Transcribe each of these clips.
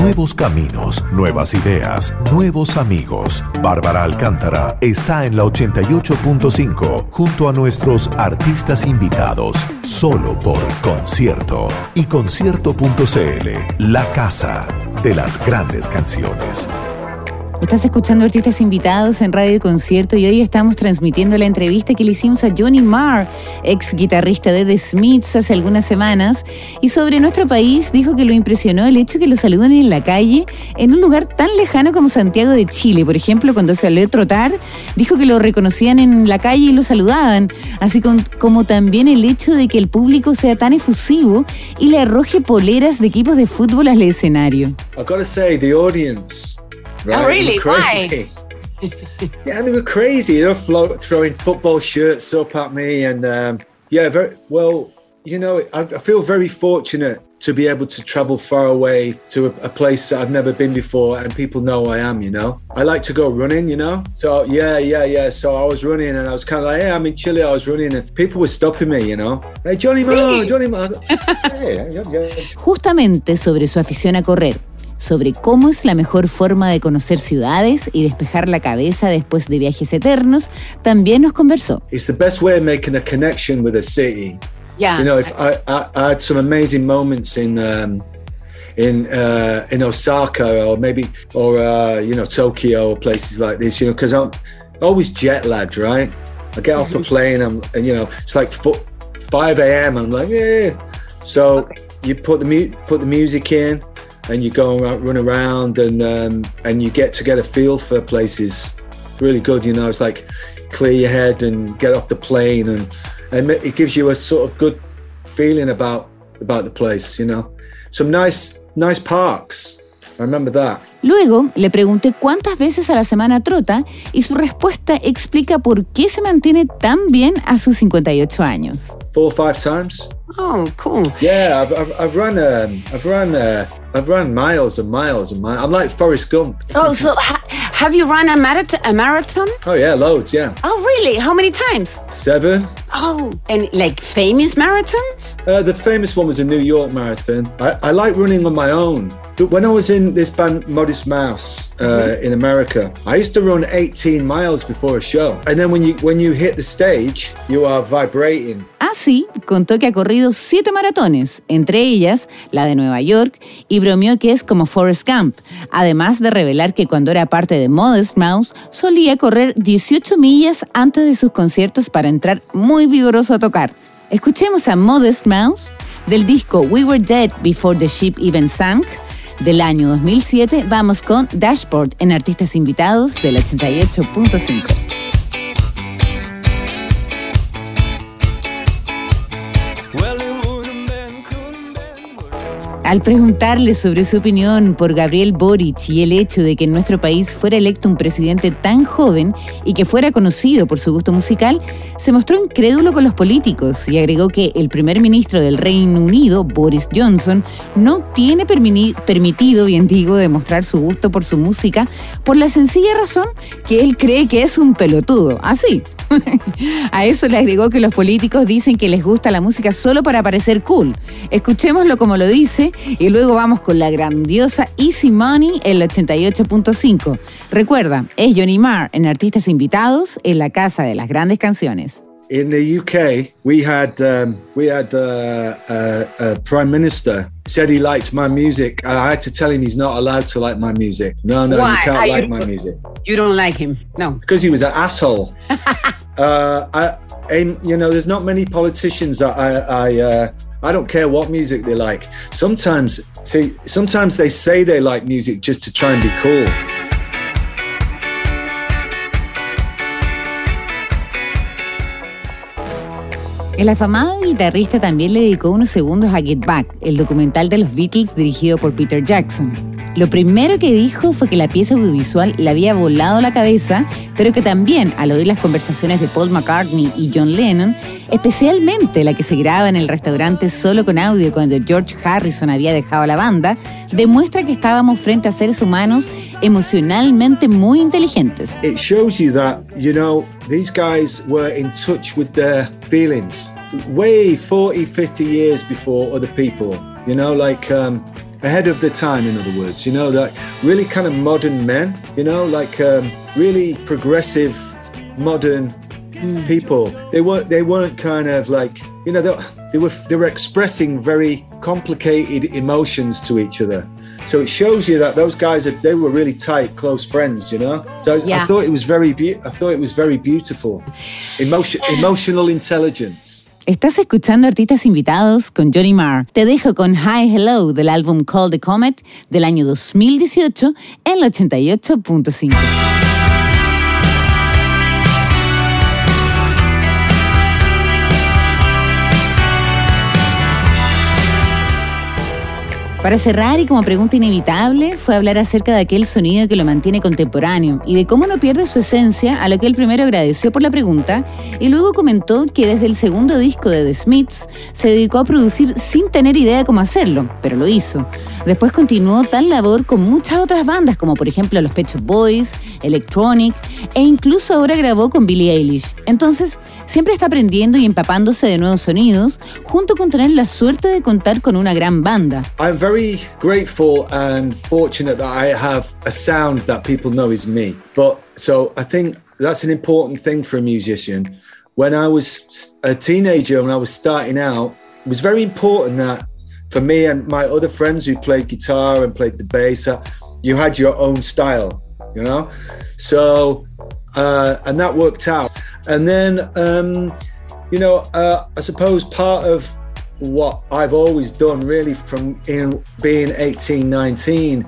Nuevos caminos, nuevas ideas, nuevos amigos. Bárbara Alcántara está en la 88.5 junto a nuestros artistas invitados, solo por concierto y concierto.cl, la casa de las grandes canciones. Estás escuchando artistas invitados en Radio y Concierto y hoy estamos transmitiendo la entrevista que le hicimos a Johnny Marr, ex guitarrista de The Smiths hace algunas semanas, y sobre nuestro país dijo que lo impresionó el hecho que lo saluden en la calle en un lugar tan lejano como Santiago de Chile. Por ejemplo, cuando salió a trotar, dijo que lo reconocían en la calle y lo saludaban, así como, también el hecho de que el público sea tan efusivo y le arroje poleras de equipos de fútbol al escenario. the audience Right? Oh, really? Why? yeah, they were crazy. They were float, throwing football shirts up at me, and um, yeah, very well. You know, I, I, feel very fortunate to be able to travel far away to a, a, place that I've never been before, and people know I am. You know, I like to go running. You know, so yeah, yeah, yeah. So I was running, and I was kind of like, hey, I'm in Chile. I was running, and people were stopping me. You know, hey, Johnny Marr, Johnny Marr. hey, yeah, yeah. Justamente sobre su afición a correr. Sobre cómo es la mejor forma de conocer ciudades y despejar la cabeza después de viajes eternos, también nos conversó. It's the best way of making a connection with a city. Yeah. You know, if I, I, I had some amazing moments in um, in uh, in Osaka or maybe or uh, you know Tokyo or places like this. You know, because I'm always jet lagged, right? I get off the plane, I'm and you know it's like 5 a.m. I'm like, yeah. So okay. you put the mu- put the music in, and you go around, run around and um, and you get to get a feel for places. Really good, you know. It's like clear your head and get off the plane, and and it gives you a sort of good feeling about about the place, you know. Some nice nice parks. I remember that. Luego le pregunté cuántas veces a la semana trota y su respuesta explica por qué se mantiene tan bien a sus 58 años. Four or five times. Oh, cool. Yeah, I've, I've, I've run um, I've run uh, I've run miles and miles and miles. I'm like Forrest Gump. Oh, so ha- have you run a marathon? A marathon? Oh yeah, loads. Yeah. Oh really? How many times? Seven. Oh, and like famous marathons? Uh, the famous one was a New York marathon. I, I like running on my own. When I was in this band Modest Mouse uh, mm-hmm. in America, I used to run 18 miles before a show. And then when you when you hit the stage, you are vibrating. Así, contó que ha corrido siete maratones, entre ellas la de Nueva York, y bromeó que es como Forrest Gump, además de revelar que cuando era parte de Modest Mouse solía correr 18 millas antes de sus conciertos para entrar muy vigoroso a tocar. Escuchemos a Modest Mouse del disco We Were Dead Before the Ship Even Sank del año 2007. Vamos con Dashboard en Artistas Invitados del 88.5. Al preguntarle sobre su opinión por Gabriel Boric y el hecho de que en nuestro país fuera electo un presidente tan joven y que fuera conocido por su gusto musical, se mostró incrédulo con los políticos y agregó que el primer ministro del Reino Unido, Boris Johnson, no tiene permitido, bien digo, demostrar su gusto por su música por la sencilla razón que él cree que es un pelotudo. Así. A eso le agregó que los políticos dicen que les gusta la música solo para parecer cool. Escuchémoslo como lo dice y luego vamos con la grandiosa Easy Money, el 88.5. Recuerda, es Johnny Marr en Artistas Invitados en la Casa de las Grandes Canciones. In the UK, we had um, we had uh, uh, a prime minister said he liked my music. I had to tell him he's not allowed to like my music. No, no, Why? you can't Are like you, my music. You don't like him? No, because he was an asshole. uh, I, you know, there's not many politicians that I I, uh, I don't care what music they like. Sometimes, see, sometimes they say they like music just to try and be cool. El afamado guitarrista también le dedicó unos segundos a Get Back, el documental de los Beatles dirigido por Peter Jackson. Lo primero que dijo fue que la pieza audiovisual le había volado la cabeza, pero que también al oír las conversaciones de Paul McCartney y John Lennon, especialmente la que se graba en el restaurante solo con audio cuando George Harrison había dejado la banda, demuestra que estábamos frente a seres humanos emocionalmente muy inteligentes. It shows you that, you know, these guys were in touch with their feelings way 40, 50 years before other people. You know, like um, ahead of the time. In other words, you know, like really kind of modern men. You know, like um, really progressive, modern mm. people. They weren't. They weren't kind of like you know. They, they were. They were expressing very complicated emotions to each other. So it shows you that those guys are, they were really tight, close friends, you know. So yeah. I thought it was very be- I thought it was very beautiful. Emotion, emotional intelligence. Estás escuchando artistas invitados con Johnny Marr. Te dejo con Hi Hello del álbum Call the Comet del año 2018 en el 88.5. Para cerrar y como pregunta inevitable, fue hablar acerca de aquel sonido que lo mantiene contemporáneo y de cómo no pierde su esencia, a lo que él primero agradeció por la pregunta y luego comentó que desde el segundo disco de The Smiths se dedicó a producir sin tener idea cómo hacerlo, pero lo hizo. Después continuó tal labor con muchas otras bandas, como por ejemplo los Pet Boys, Electronic, e incluso ahora grabó con Billie Eilish. Entonces, siempre está aprendiendo y empapándose de nuevos sonidos, junto con tener la suerte de contar con una gran banda. Grateful and fortunate that I have a sound that people know is me. But so I think that's an important thing for a musician. When I was a teenager, when I was starting out, it was very important that for me and my other friends who played guitar and played the bass, you had your own style, you know? So, uh, and that worked out. And then, um, you know, uh, I suppose part of what I've always done really from in being 18, 19.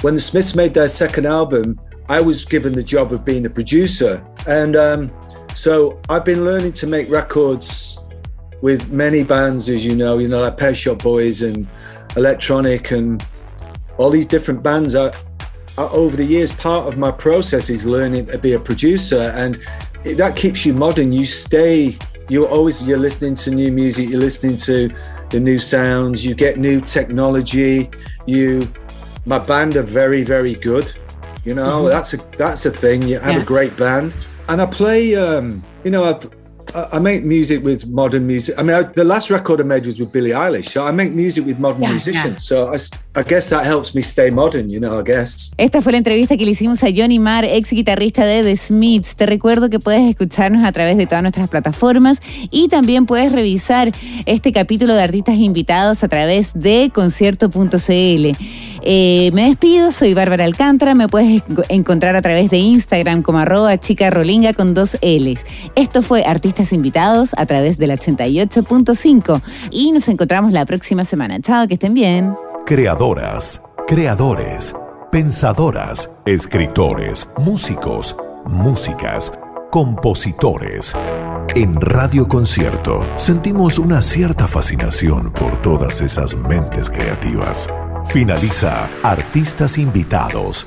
When the Smiths made their second album, I was given the job of being the producer. And um, so I've been learning to make records with many bands, as you know, you know, like Pet Shop Boys and Electronic and all these different bands. Are, are over the years, part of my process is learning to be a producer, and that keeps you modern. You stay you're always you're listening to new music you're listening to the new sounds you get new technology you my band are very very good you know mm-hmm. that's a that's a thing you have yeah. a great band and i play um you know i've I make music with modern music. I mean, I, the last record I made was with Billie Eilish. So I make music with modern yeah, musicians. Yeah. So I, I, guess that helps me stay modern, you know, I guess. Esta fue la entrevista que le hicimos a Johnny Marr, ex guitarrista de The Smiths. Te recuerdo que puedes escucharnos a través de todas nuestras plataformas y también puedes revisar este capítulo de artistas invitados a través de concierto.cl. Eh, me despido, soy Bárbara Alcántara, me puedes encontrar a través de Instagram como arroba chica rolinga con dos L's. Esto fue Artistas Invitados a través del 88.5 y nos encontramos la próxima semana. Chao, que estén bien. Creadoras, creadores, pensadoras, escritores, músicos, músicas, compositores. En Radio Concierto sentimos una cierta fascinación por todas esas mentes creativas. Finaliza Artistas Invitados,